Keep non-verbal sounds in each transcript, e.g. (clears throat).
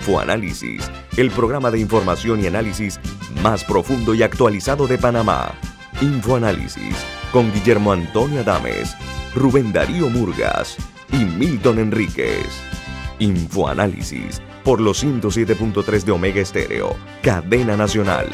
Infoanálisis, el programa de información y análisis más profundo y actualizado de Panamá. Infoanálisis con Guillermo Antonio Adames, Rubén Darío Murgas y Milton Enríquez. Infoanálisis por los 107.3 de Omega Estéreo, cadena nacional.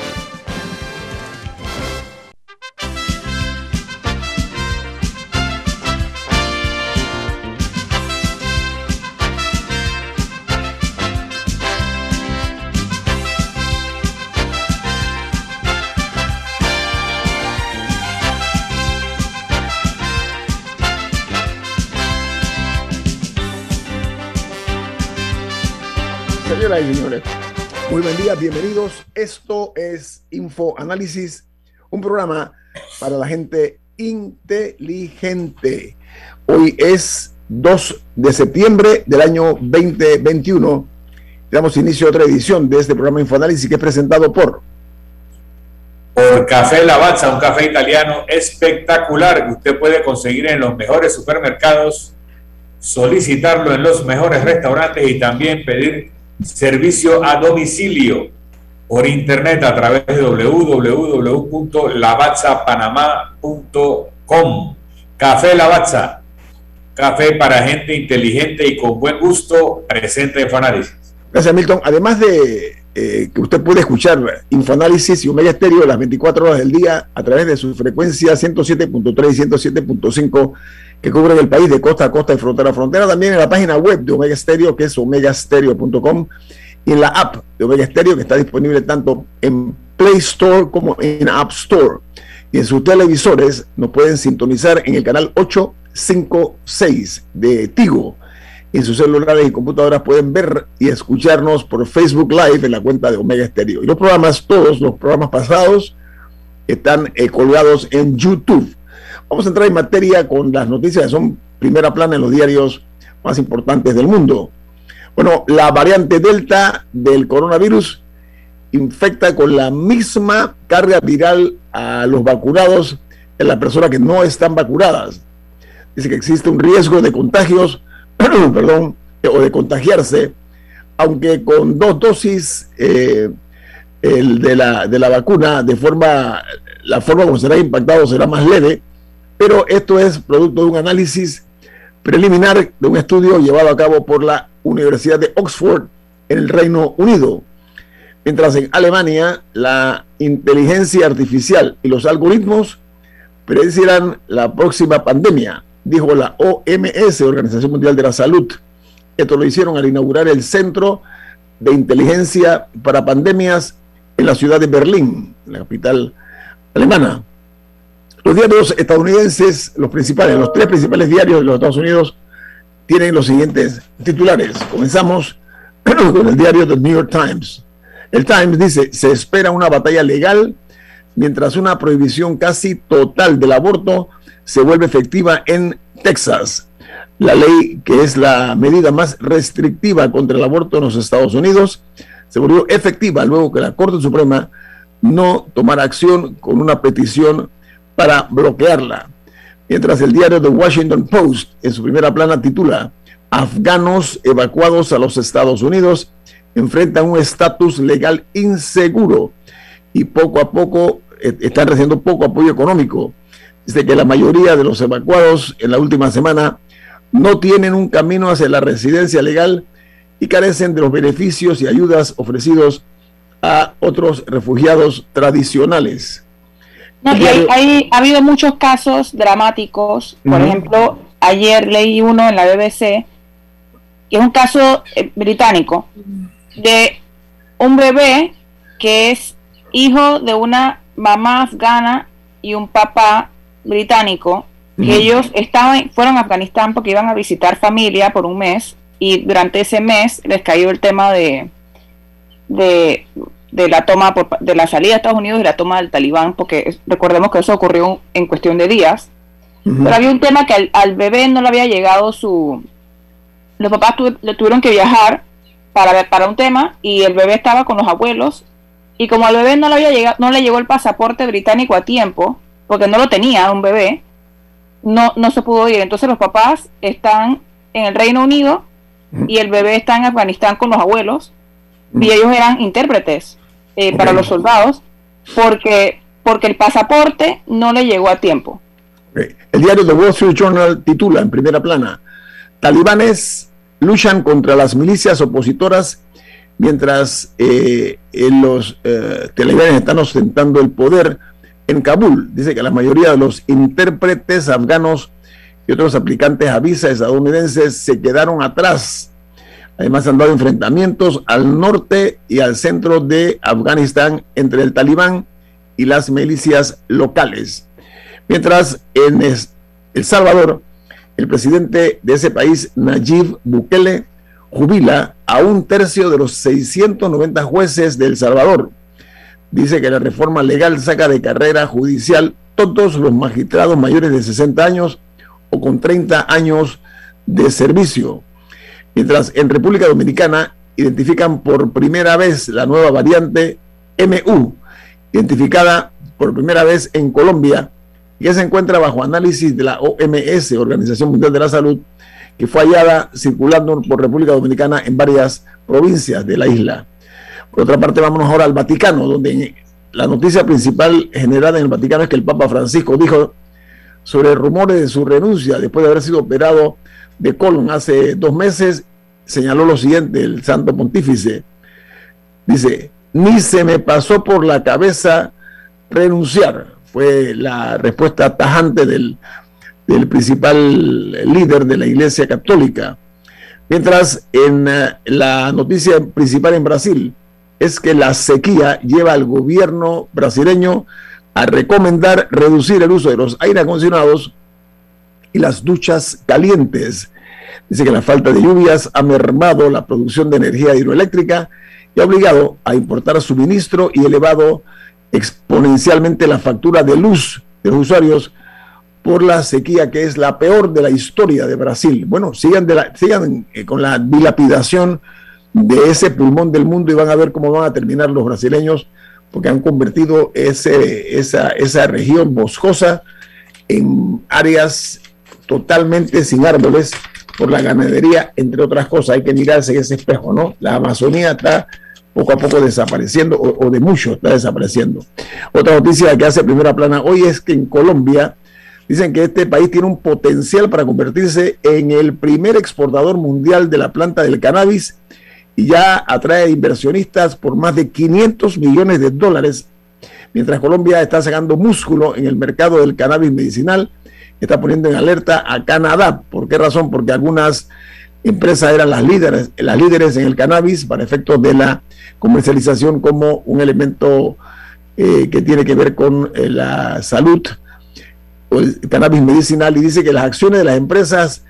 Bienvenidos. Esto es Info Análisis, un programa para la gente inteligente. Hoy es 2 de septiembre del año 2021. Damos inicio a otra edición de este programa Infoanálisis que es presentado por por Café Lavazza, un café italiano espectacular que usted puede conseguir en los mejores supermercados, solicitarlo en los mejores restaurantes y también pedir servicio a domicilio por internet a través de www.lavazzapanamá.com. Café Lavazza, café para gente inteligente y con buen gusto, presente en Fonaris. Gracias, Milton. Además de eh, que usted puede escuchar Infoanálisis y Omega Estéreo las 24 horas del día a través de su frecuencia 107.3 y 107.5 que cubren el país de costa a costa y frontera a frontera. También en la página web de Omega Estéreo, que es omegastereo.com, y en la app de Omega Estéreo, que está disponible tanto en Play Store como en App Store. Y en sus televisores nos pueden sintonizar en el canal 856 de Tigo. En sus celulares y computadoras pueden ver y escucharnos por Facebook Live en la cuenta de Omega Estéreo. Y los programas, todos los programas pasados, están eh, colgados en YouTube. Vamos a entrar en materia con las noticias que son primera plana en los diarios más importantes del mundo. Bueno, la variante Delta del coronavirus infecta con la misma carga viral a los vacunados en las personas que no están vacunadas. Dice que existe un riesgo de contagios, (clears throat) perdón, o de contagiarse, aunque con dos dosis eh, de, la, de la vacuna, de forma, la forma como será impactado será más leve, pero esto es producto de un análisis preliminar de un estudio llevado a cabo por la Universidad de Oxford en el Reino Unido. Mientras en Alemania la inteligencia artificial y los algoritmos predecirán la próxima pandemia, dijo la OMS, Organización Mundial de la Salud. Esto lo hicieron al inaugurar el Centro de Inteligencia para Pandemias en la ciudad de Berlín, la capital alemana. Los diarios estadounidenses, los principales, los tres principales diarios de los Estados Unidos, tienen los siguientes titulares. Comenzamos (clears throat) con el diario The New York Times. El Times dice, se espera una batalla legal mientras una prohibición casi total del aborto se vuelve efectiva en Texas. La ley, que es la medida más restrictiva contra el aborto en los Estados Unidos, se volvió efectiva luego que la Corte Suprema no tomara acción con una petición para bloquearla. Mientras el diario The Washington Post en su primera plana titula Afganos evacuados a los Estados Unidos enfrentan un estatus legal inseguro y poco a poco eh, están recibiendo poco apoyo económico. Dice que la mayoría de los evacuados en la última semana no tienen un camino hacia la residencia legal y carecen de los beneficios y ayudas ofrecidos a otros refugiados tradicionales. No, hay, ha habido muchos casos dramáticos. Por ejemplo, ayer leí uno en la BBC, que es un caso eh, británico, de un bebé que es hijo de una mamá afgana y un papá británico, que ellos estaban, fueron a Afganistán porque iban a visitar familia por un mes y durante ese mes les cayó el tema de, de de la toma de la salida de Estados Unidos y la toma del talibán, porque recordemos que eso ocurrió en cuestión de días. Pero había un tema que al, bebé no le había llegado su... Los papás le tuvieron que viajar para, para un tema y el bebé estaba con los abuelos y como al bebé no le, había llegado, no le llegó el pasaporte británico a tiempo, porque no lo tenía un bebé, no, no se pudo ir. Entonces los papás están en el Reino Unido y el bebé está en Afganistán con los abuelos y ellos eran intérpretes eh, para los soldados porque, porque el pasaporte no le llegó a tiempo. El diario The Wall Street Journal titula en primera plana, talibanes luchan contra las milicias opositoras mientras eh, los eh, talibanes están ostentando el poder en Kabul. Dice que la mayoría de los intérpretes afganos y otros aplicantes a visa estadounidenses se quedan atrás. Además han dado enfrentamientos al norte y al centro de Afganistán entre el talibán y las milicias locales. Mientras en El Salvador, el presidente de ese país, Nayib Bukele, jubila a un tercio de los 690 jueces de El Salvador. Dice que la reforma legal saca de carrera judicial todos los magistrados mayores de 60 años o con 30 años de servicio. Mientras en República Dominicana identifican por primera vez la nueva variante MU, identificada por primera vez en Colombia, que se encuentra bajo análisis de la OMS, Organización Mundial de la Salud, que fue hallada circulando por República Dominicana en varias provincias de la isla. Por otra parte, vámonos ahora al Vaticano, donde la noticia principal generada en el Vaticano es que el Papa Francisco dijo sobre rumores de su renuncia después de haber sido operado de colon hace dos meses, señaló lo siguiente el Santo Pontífice. Dice, ni se me pasó por la cabeza renunciar. Fue la respuesta tajante del, del principal líder de la Iglesia Católica. Mientras en eh, la noticia principal en Brasil es que la sequía lleva al gobierno brasileño a recomendar reducir el uso de los aire acondicionados y las duchas calientes. Dice que la falta de lluvias ha mermado la producción de energía hidroeléctrica y ha obligado a importar suministro y elevado exponencialmente la factura de luz de los usuarios por la sequía que es la peor de la historia de Brasil. Bueno, sigan, de la, sigan eh, con la dilapidación de ese pulmón del mundo y van a ver cómo van a terminar los brasileños porque han convertido ese, esa, esa región boscosa en áreas totalmente sin árboles por la ganadería, entre otras cosas. Hay que mirarse en ese espejo, ¿no? La Amazonía está poco a poco desapareciendo, o, de mucho está desapareciendo. Otra noticia que hace primera plana hoy es que en Colombia dicen que este país tiene un potencial para convertirse en el primer exportador mundial de la planta del cannabis y ya atrae inversionistas por más de 500 millones de dólares, mientras Colombia está sacando músculo en el mercado del cannabis medicinal, está poniendo en alerta a Canadá. ¿Por qué razón? Porque algunas empresas eran las líderes, las líderes en el cannabis para efectos de la comercialización como un elemento eh, que tiene que ver con eh, la salud o el cannabis medicinal y dice que las acciones de las empresas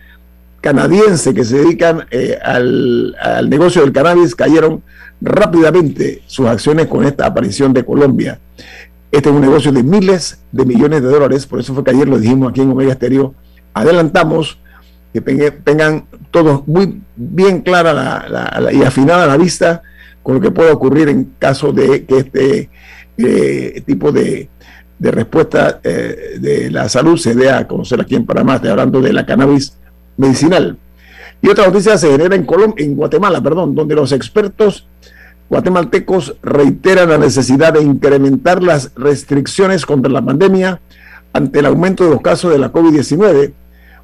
canadienses que se dedican eh, al, negocio del cannabis cayeron rápidamente sus acciones con esta aparición de Colombia. Este es un negocio de miles de millones de dólares, por eso fue que ayer lo dijimos aquí en Omega Estéreo. Adelantamos que tengan todos muy bien clara y afinada la vista con lo que puede ocurrir en caso de que este eh, tipo de, respuesta eh, de la salud se dé a conocer aquí en Panamá. Estoy hablando de la cannabis medicinal. Y otra noticia se genera en, en Guatemala, perdón, donde los expertos guatemaltecos reiteran la necesidad de incrementar las restricciones contra la pandemia ante el aumento de los casos de la COVID-19,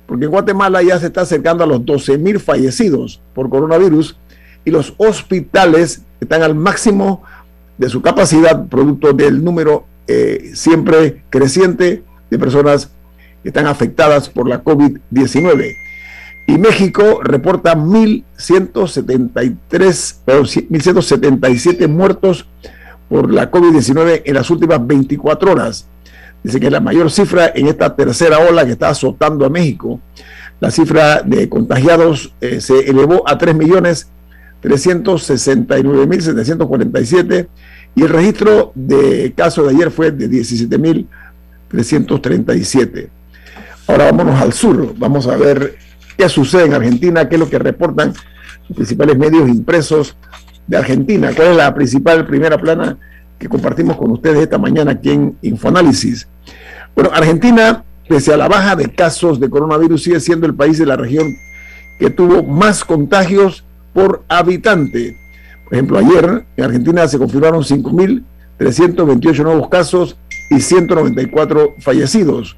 porque Guatemala ya se está acercando a los 12 mil fallecidos por coronavirus y los hospitales están al máximo de su capacidad, producto del número eh, siempre creciente de personas que están afectadas por la COVID-19 y México reporta 1.173, 1.177 muertos por la COVID-19 en las últimas 24 horas. Dice que es la mayor cifra en esta tercera ola que está azotando a México. La cifra de contagiados eh, se elevó a 3.369.747 y el registro de casos de ayer fue de 17.337. Ahora vámonos al sur, vamos a ver qué sucede en Argentina, qué es lo que reportan los principales medios impresos de Argentina, cuál es la principal primera plana que compartimos con ustedes esta mañana aquí en Infoanálisis. Bueno, Argentina, pese a la baja de casos de coronavirus, sigue siendo el país de la región que tuvo más contagios por habitante. Por ejemplo, ayer en Argentina se confirmaron 5.328 nuevos casos y 194 fallecidos.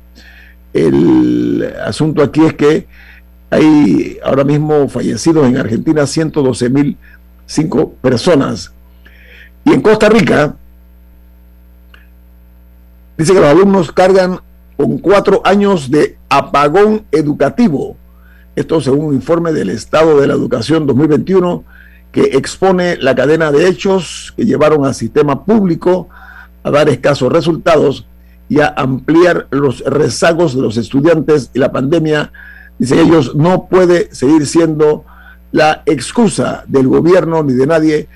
El asunto aquí es que hay ahora mismo fallecidos en Argentina 112.005 personas. Y en Costa Rica, dice que los alumnos cargan con cuatro años de apagón educativo. Esto según un informe del Estado de la Educación 2021 que expone la cadena de hechos que llevaron al sistema público a dar escasos resultados y a ampliar los rezagos de los estudiantes y la pandemia, dicen ellos, no puede seguir siendo la excusa del gobierno ni de nadie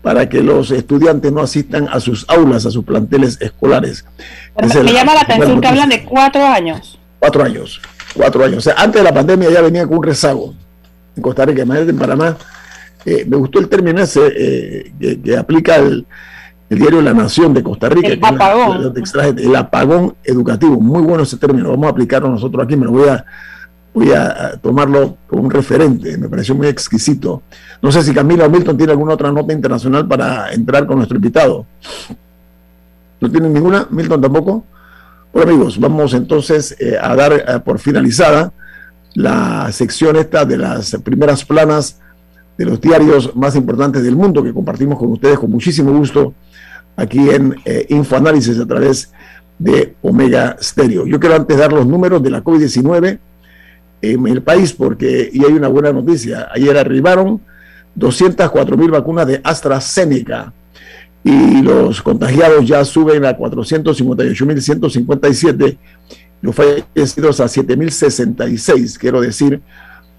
para que los estudiantes no asistan a sus aulas, a sus planteles escolares. me llama la atención que hablan de cuatro años. Cuatro años, cuatro años. O sea, antes de la pandemia ya venía con un rezago en Costa Rica, en Panamá. Eh, me gustó el término ese eh, que, aplica el, el diario La Nación de Costa Rica. El apagón. el apagón educativo. Muy bueno ese término. Vamos a aplicarlo nosotros aquí. Me lo voy a, voy a tomarlo como un referente. Me pareció muy exquisito. No sé si Camila Milton tiene alguna otra nota internacional para entrar con nuestro invitado. ¿No tienen ninguna? ¿Milton tampoco? Bueno amigos, vamos entonces eh, a dar eh, por finalizada la sección esta de las primeras planas de los diarios más importantes del mundo que compartimos con ustedes con muchísimo gusto aquí en eh, Infoanálisis a través de Omega Stereo. Yo quiero antes dar los números de la COVID-19 en el país porque, y hay una buena noticia, ayer arribaron 204 mil vacunas de AstraZeneca y los contagiados ya suben a 458 mil 157, los fallecidos a 7 mil 66, quiero decir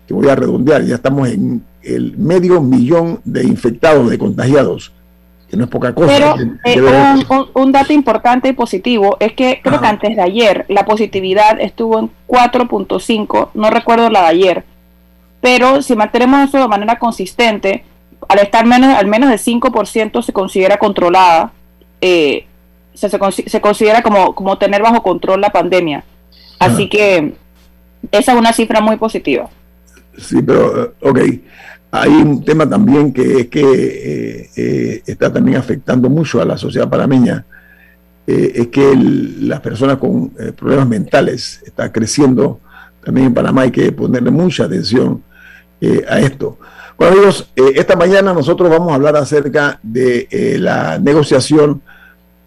que voy a redondear, ya estamos en el medio millón de infectados, de contagiados que no es poca cosa. Pero eh, un, dato importante y positivo es que creo que antes de ayer la positividad estuvo en 4.5, no recuerdo la de ayer, pero si mantenemos eso de manera consistente, al estar menos, al menos de 5% se considera controlada, eh, se, se, considera como, como tener bajo control la pandemia. Así que esa es una cifra muy positiva. Sí, pero, eh, ok. Hay un tema también que es que eh, eh, está también afectando mucho a la sociedad panameña, eh, es que las personas con problemas mentales está creciendo también en Panamá, hay que ponerle mucha atención a esto. Bueno amigos, esta mañana nosotros vamos a hablar acerca de la negociación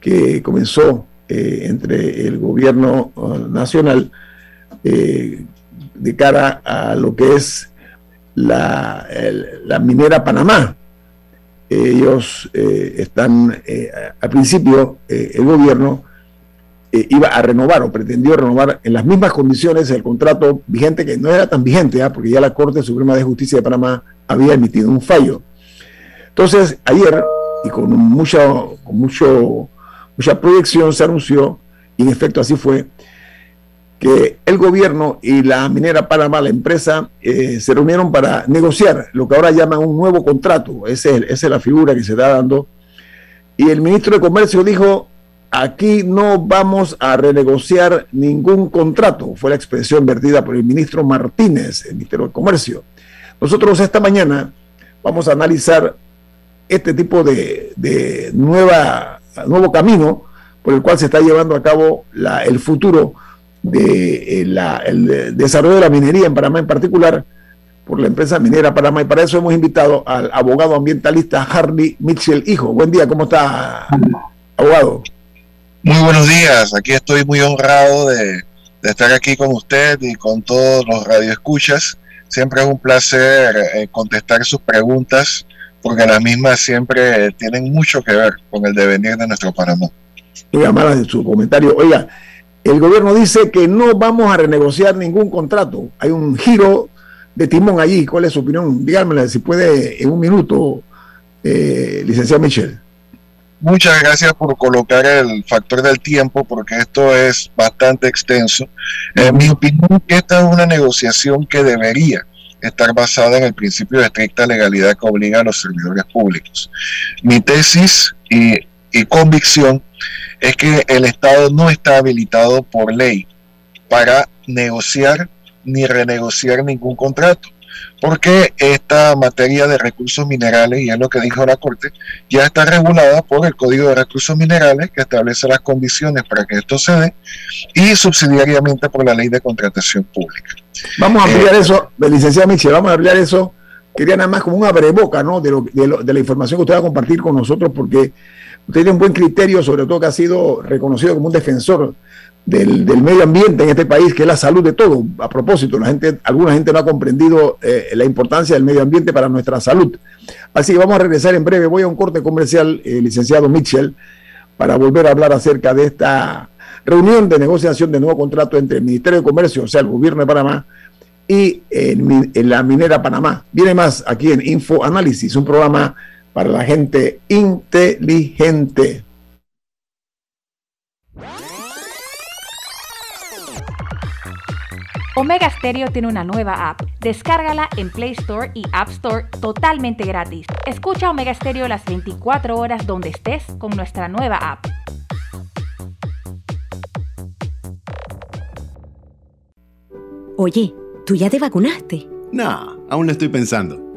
que comenzó entre el gobierno nacional de cara a lo que es la, la minera Panamá. Ellos eh, están, eh, al principio, eh, el gobierno iba a renovar o pretendió renovar en las mismas condiciones el contrato vigente, que no era tan vigente, ¿ah? porque ya la Corte Suprema de Justicia de Panamá había emitido un fallo. Entonces, ayer, y con, mucha, con mucho, mucha proyección, se anunció, y en efecto así fue, que el gobierno y la minera Panamá, la empresa, eh, se reunieron para negociar lo que ahora llaman un nuevo contrato. esa es la figura que se está dando. Y el ministro de Comercio dijo, aquí no vamos a renegociar ningún contrato. Fue la expresión vertida por el ministro Martínez, el ministro de Comercio. Nosotros esta mañana vamos a analizar este tipo de, nueva, nuevo camino por el cual se está llevando a cabo el futuro de eh, el desarrollo de la minería en Panamá en particular por la empresa minera Panamá y para eso hemos invitado al abogado ambientalista Harley Mitchell Hijo. Buen día, ¿cómo está, abogado? Muy buenos días, aquí estoy muy honrado de, estar aquí con usted y con todos los radioescuchas. Siempre es un placer eh, contestar sus preguntas porque las mismas siempre tienen mucho que ver con el devenir de nuestro Panamá. Muy amable de su comentario. Oiga, el gobierno dice que no vamos a renegociar ningún contrato. Hay un giro de timón allí. ¿Cuál es su opinión? Díganmela si puede en un minuto, eh, licenciado Michel. Muchas gracias por colocar el factor del tiempo, porque esto es bastante extenso. En mi opinión, esta es una negociación que debería estar basada en el principio de estricta legalidad que obliga a los servidores públicos. Mi tesis y, convicción es que el Estado no está habilitado por ley para negociar ni renegociar ningún contrato. porque esta materia de recursos minerales, y es lo que dijo la Corte, ya está regulada por el Código de Recursos Minerales, que establece las condiciones para que esto se dé, y subsidiariamente por la Ley de Contratación Pública. Vamos a ampliar eh, eso, licenciada Michel, vamos a ampliar eso. Quería nada más como un abreboca ¿no? de, de la información que usted va a compartir con nosotros, porque usted tiene un buen criterio, sobre todo que ha sido reconocido como un defensor del, medio ambiente en este país, que es la salud de todo. A propósito, la gente, alguna gente no ha comprendido eh, la importancia del medio ambiente para nuestra salud. Así que vamos a regresar en breve. Voy a un corte comercial, eh, licenciado Mitchell, para volver a hablar acerca de esta reunión de negociación de nuevo contrato entre el Ministerio de Comercio, o sea, el gobierno de Panamá, y en la minera Panamá. Viene más aquí en Info Análisis, un programa para la gente inteligente. Omega Stereo tiene una nueva app. Descárgala en Play Store y App Store totalmente gratis. Escucha Omega Stereo las 24 horas donde estés con nuestra nueva app. Oye, ¿tú ya te vacunaste? No, aún lo estoy pensando.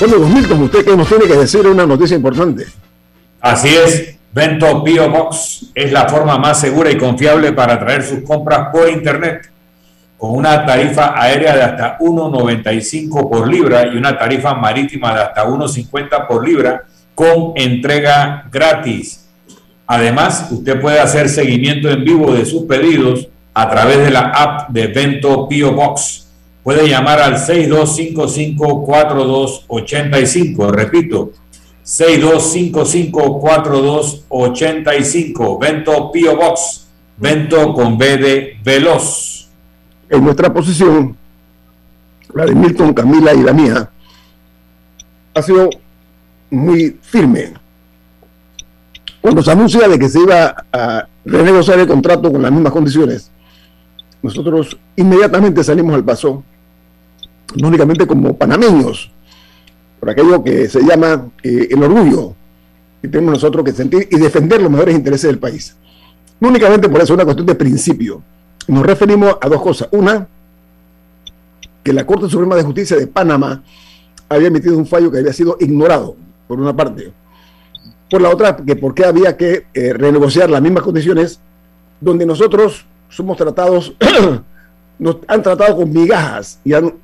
Bueno, 2000, usted que nos tiene que decir una noticia importante. Así es, Vento Bio Box es la forma más segura y confiable para traer sus compras por internet, con una tarifa aérea de hasta 1.95 por libra y una tarifa marítima de hasta 1.50 por libra con entrega gratis. Además, usted puede hacer seguimiento en vivo de sus pedidos a través de la app de Vento Bio Box puede llamar al 6255-4285. Repito, 6255-4285. Vento Pio Box. Vento con B de Veloz. En nuestra posición, la de Milton, Camila y la mía, ha sido muy firme. Cuando se anuncia de que se iba a renegociar el contrato con las mismas condiciones, nosotros inmediatamente salimos al paso no únicamente como panameños, por aquello que se llama eh, el orgullo que tenemos nosotros que sentir y defender los mejores intereses del país. No únicamente por eso, es una cuestión de principio. Nos referimos a dos cosas. Una, que la Corte Suprema de Justicia de Panamá había emitido un fallo que había sido ignorado, por una parte. Por la otra, que por qué había que eh, renegociar las mismas condiciones donde nosotros somos tratados, (clears throat) nos han tratado con migajas y han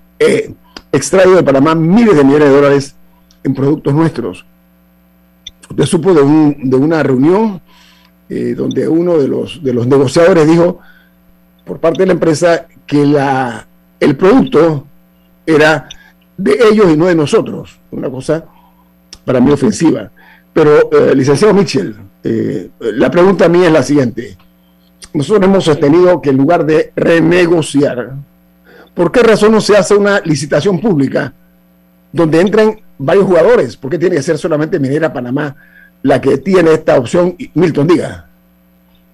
extraído de Panamá miles de millones de dólares en productos nuestros. Usted supo de, una reunión eh, donde uno de los, de los negociadores dijo por parte de la empresa que la, el producto era de ellos y no de nosotros. Una cosa para mí ofensiva. Pero, eh, licenciado Mitchell, eh, la pregunta mía es la siguiente. Nosotros hemos sostenido que en lugar de renegociar, ¿Por qué razón no se hace una licitación pública donde entren varios jugadores? ¿Por qué tiene que ser solamente Minera Panamá la que tiene esta opción? Milton, diga.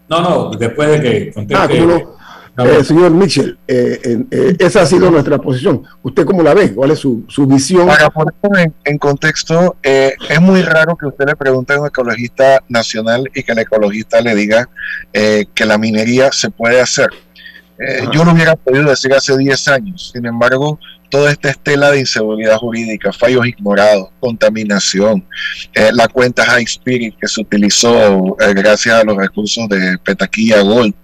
No, no, después de que conteste. Ah, Eh, señor Mitchell, eh, eh, esa ha sido nuestra posición. ¿Usted cómo la ve? ¿Cuál es su, visión? Para poner en, contexto, es muy raro que usted le pregunte a un ecologista nacional y que el ecologista le diga que la minería se puede hacer. Yo lo hubiera podido decir hace 10 años. Sin embargo, toda esta estela de inseguridad jurídica, fallos ignorados, contaminación, eh, la cuenta High Spirit que se utilizó eh, gracias a los recursos de Petaquilla Gold,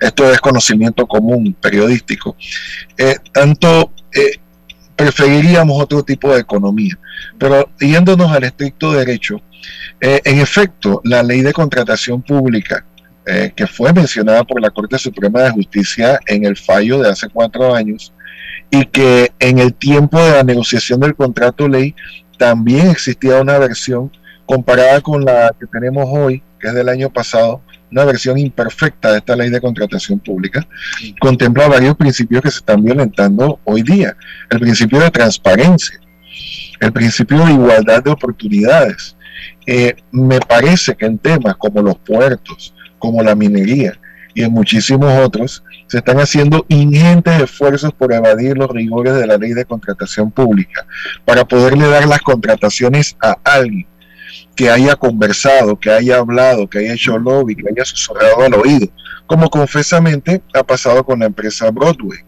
esto es conocimiento común periodístico. Eh, tanto preferiríamos otro tipo de economía, pero yéndonos al estricto derecho, en efecto, la ley de contratación pública que fue mencionada por la Corte Suprema de Justicia en el fallo de hace cuatro años, y que en el tiempo de la negociación del contrato ley también existía una versión comparada con la que tenemos hoy, que es del año pasado, una versión imperfecta de esta ley de contratación pública, contempla varios principios que se están violentando hoy día. El principio de transparencia, el principio de igualdad de oportunidades. Eh, me parece que en temas como los puertos, como la minería y en muchísimos otros, se están haciendo ingentes esfuerzos por evadir los rigores de la ley de contratación pública, para poderle dar las contrataciones a alguien que haya conversado, que haya hablado, que haya hecho lobby, que haya susurrado al oído, como confesamente ha pasado con la empresa Broadway.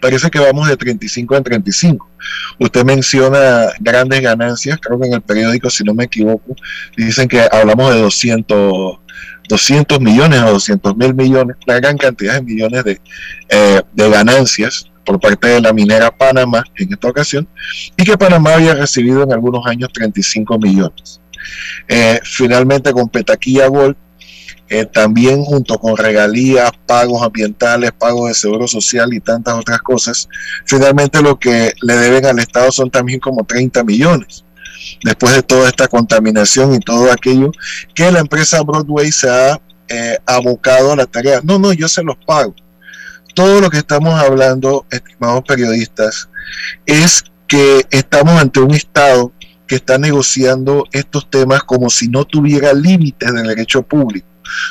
Parece que vamos de 35 en 35. Usted menciona grandes ganancias, creo que en el periódico, si no me equivoco, dicen que hablamos de 200 200 millones o 200 mil millones, una gran cantidad de millones de, eh, de ganancias por parte de la minera Panamá en esta ocasión, y que Panamá había recibido en algunos años 35 millones. Eh, finalmente con Petaquilla Gold, eh, también junto con regalías, pagos ambientales, pagos de seguro social y tantas otras cosas, finalmente lo que le deben al Estado son también como 30 millones después de toda esta contaminación y todo aquello, que la empresa Broadway se ha eh, abocado a la tarea. No, no, yo se los pago. Todo lo que estamos hablando, estimados periodistas, es que estamos ante un Estado que está negociando estos temas como si no tuviera límites de derecho público,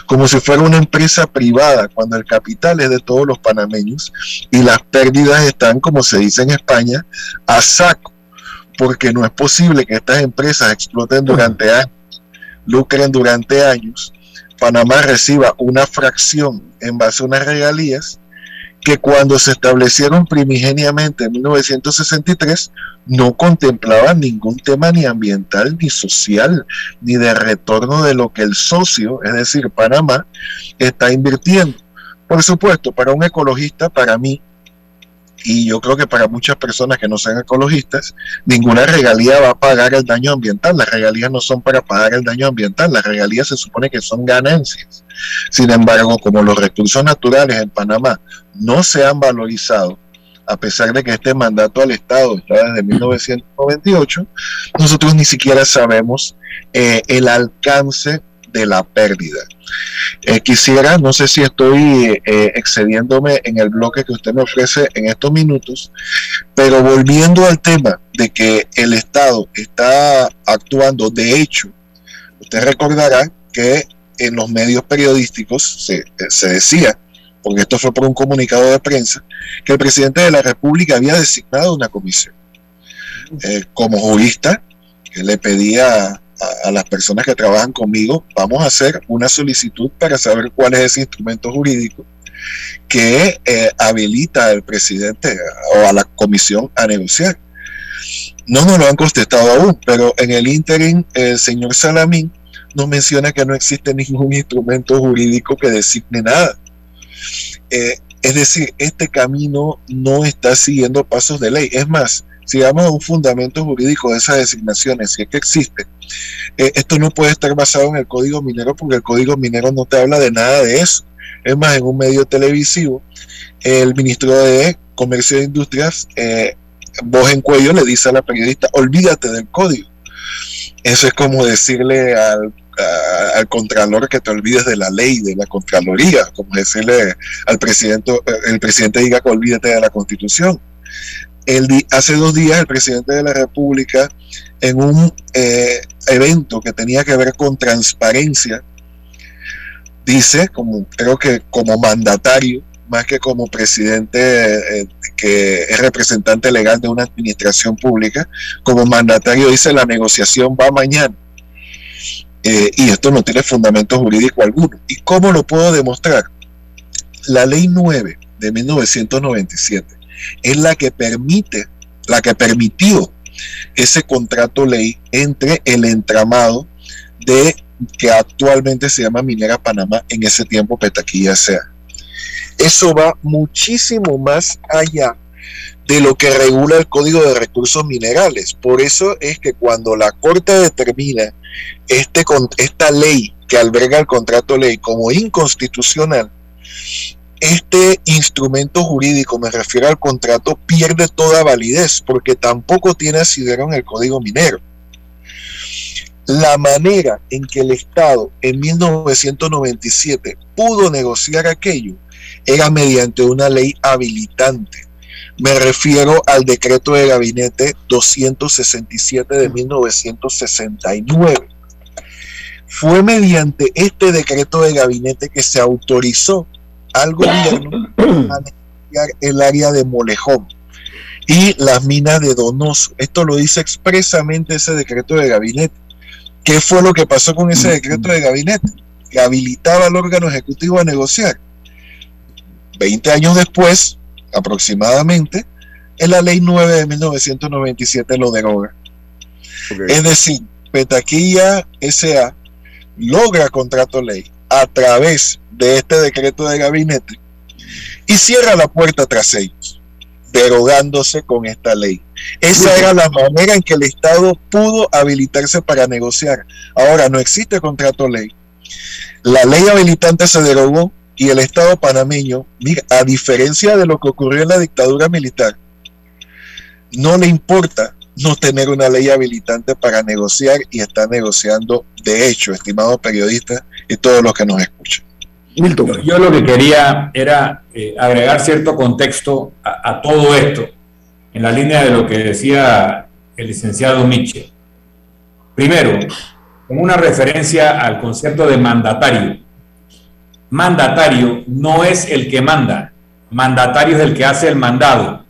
como si fuera una empresa privada, cuando el capital es de todos los panameños y las pérdidas están, como se dice en España, a saco porque no es posible que estas empresas exploten durante años, lucren durante años, Panamá reciba una fracción en base a unas regalías que cuando se establecieron primigeniamente en 1963 no contemplaban ningún tema ni ambiental, ni social, ni de retorno de lo que el socio, es decir, Panamá, está invirtiendo. Por supuesto, para un ecologista, para mí, y yo creo que para muchas personas que no sean ecologistas, ninguna regalía va a pagar el daño ambiental. Las regalías no son para pagar el daño ambiental, las regalías se supone que son ganancias. Sin embargo, como los recursos naturales en Panamá no se han valorizado, a pesar de que este mandato al Estado está desde 1998, nosotros ni siquiera sabemos eh, el alcance de la pérdida. Eh, quisiera, no sé si estoy eh, excediéndome en el bloque que usted me ofrece en estos minutos, pero volviendo al tema de que el Estado está actuando, de hecho, usted recordará que en los medios periodísticos se, se decía, porque esto fue por un comunicado de prensa, que el presidente de la República había designado una comisión. Eh, como jurista, que le pedía a, las personas que trabajan conmigo, vamos a hacer una solicitud para saber cuál es ese instrumento jurídico que eh, habilita al presidente o a la comisión a negociar. No nos lo han contestado aún, pero en el ínterin el señor Salamín nos menciona que no existe ningún instrumento jurídico que designe nada. Eh, es decir, este camino no está siguiendo pasos de ley. Es más, si vamos a un fundamento jurídico de esas designaciones, si es que existe, eh, esto no puede estar basado en el código minero porque el código minero no te habla de nada de eso. Es más, en un medio televisivo, el ministro de Comercio e Industrias, eh, voz en cuello, le dice a la periodista, olvídate del código. Eso es como decirle al, al contralor que te olvides de la ley, de la contraloría, como decirle al presidente, el presidente diga que olvídate de la constitución el hace dos días el presidente de la República en un eh, evento que tenía que ver con transparencia, dice, como creo que como mandatario, más que como presidente eh, que es representante legal de una administración pública, como mandatario dice la negociación va mañana. Eh, y esto no tiene fundamento jurídico alguno. ¿Y cómo lo puedo demostrar? La ley 9 de 1997 es la que permite, la que permitió ese contrato ley entre el entramado de que actualmente se llama Minera Panamá, en ese tiempo Petaquilla sea. Eso va muchísimo más allá de lo que regula el Código de Recursos Minerales. Por eso es que cuando la Corte determina este, esta ley que alberga el contrato ley como inconstitucional, este instrumento jurídico, me refiero al contrato, pierde toda validez porque tampoco tiene asidero en el Código Minero. La manera en que el Estado en 1997 pudo negociar aquello era mediante una ley habilitante. Me refiero al decreto de gabinete 267 de 1969. Fue mediante este decreto de gabinete que se autorizó al gobierno a negociar el área de Molejón y las minas de Donoso. Esto lo dice expresamente ese decreto de gabinete. ¿Qué fue lo que pasó con ese decreto de gabinete? Que habilitaba al órgano ejecutivo a negociar. Veinte años después, aproximadamente, en la ley 9 de 1997 lo deroga. Es decir, Petaquilla SA logra contrato ley a través de este decreto de gabinete y cierra la puerta tras ellos, derogándose con esta ley. Esa era la manera en que el Estado pudo habilitarse para negociar. Ahora no existe contrato ley. La ley habilitante se derogó y el Estado panameño, mira, a diferencia de lo que ocurrió en la dictadura militar, no le importa no tener una ley habilitante para negociar y está negociando de hecho, estimados periodistas y todos los que nos escuchan. Yo, lo que quería era eh, agregar cierto contexto a, todo esto, en la línea de lo que decía el licenciado Mitchell. Primero, como una referencia al concepto de mandatario. Mandatario no es el que manda, mandatario es el que hace el mandado.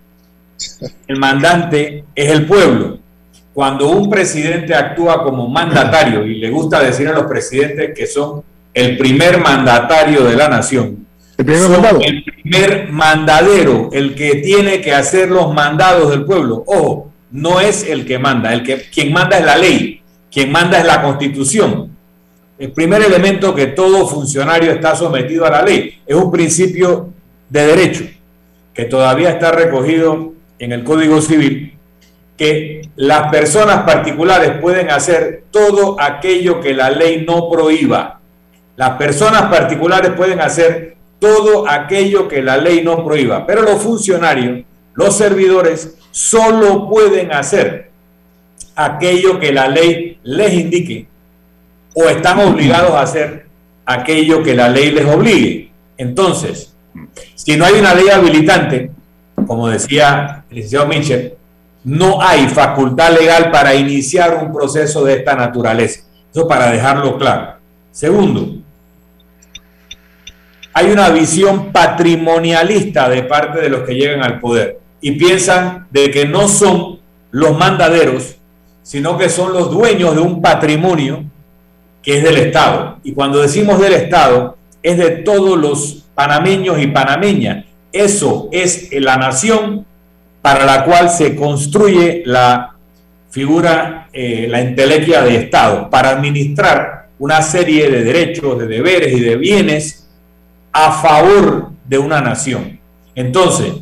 El mandante es el pueblo. Cuando un presidente actúa como mandatario, y le gusta decir a los presidentes que son el primer mandatario de la nación. El primer, mandadero, el que tiene que hacer los mandados del pueblo. Ojo, no es el que manda, el que quien manda es la ley, quien manda es la constitución. El primer elemento que todo funcionario está sometido a la ley es un principio de derecho que todavía está recogido en el Código Civil, que las personas particulares pueden hacer todo aquello que la ley no prohíba. Las personas particulares pueden hacer todo aquello que la ley no prohíba, pero los funcionarios, los servidores, solo pueden hacer aquello que la ley les indique o están obligados a hacer aquello que la ley les obligue. Entonces, si no hay una ley habilitante, como decía el licenciado Mitchell, no hay facultad legal para iniciar un proceso de esta naturaleza. Eso para dejarlo claro. Segundo, hay una visión patrimonialista de parte de los que llegan al poder y piensan de que no son los mandaderos, sino que son los dueños de un patrimonio que es del Estado. Y cuando decimos del Estado, es de todos los panameños y panameñas. Eso es la nación para la cual se construye la figura, eh, la entelequia de Estado, para administrar una serie de derechos, de deberes y de bienes a favor de una nación. Entonces,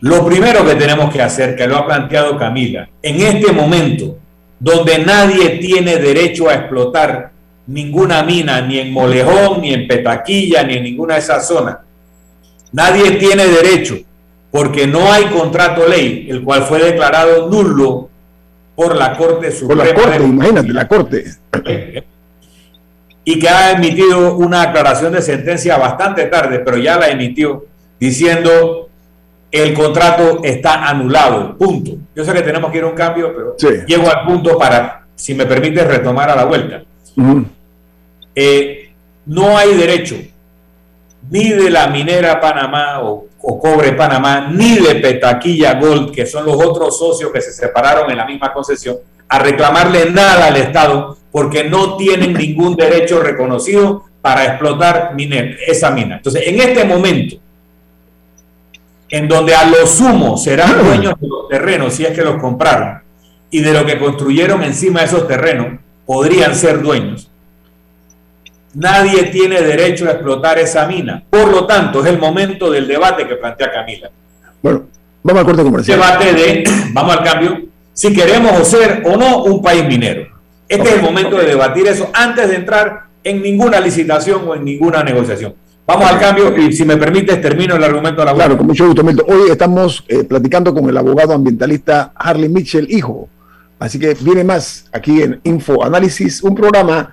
lo primero que tenemos que hacer, que lo ha planteado Camila, en este momento donde nadie tiene derecho a explotar ninguna mina, ni en Molejón, ni en Petaquilla, ni en ninguna de esas zonas, nadie tiene derecho, porque no hay contrato ley, el cual fue declarado nulo por la Corte Suprema. Por la Corte, imagínate, la Corte. Y que ha emitido una aclaración de sentencia bastante tarde, pero ya la emitió, diciendo el contrato está anulado, punto. Yo sé que tenemos que ir a un cambio, pero llego al punto para, si me permite, retomar a la vuelta. Eh, no hay derecho ni de la minera Panamá o, Cobre Panamá, ni de Petaquilla Gold, que son los otros socios que se separaron en la misma concesión, a reclamarle nada al Estado porque no tienen ningún derecho reconocido para explotar esa mina. Entonces, en este momento, en donde a lo sumo serán dueños de los terrenos, si es que los compraron, y de lo que construyeron encima de esos terrenos, podrían ser dueños. Nadie tiene derecho a explotar esa mina. Por lo tanto, es el momento del debate que plantea Camila. Bueno, vamos al corte comercial. Debate de, vamos al cambio, si queremos ser o no un país minero. Este es el momento de debatir eso antes de entrar en ninguna licitación o en ninguna negociación. Vamos al cambio y si me permites termino el argumento de la Claro, con mucho gusto, Milton. Hoy estamos eh, platicando con el abogado ambientalista Harley Mitchell, hijo. Así que viene más aquí en Info Análisis, un programa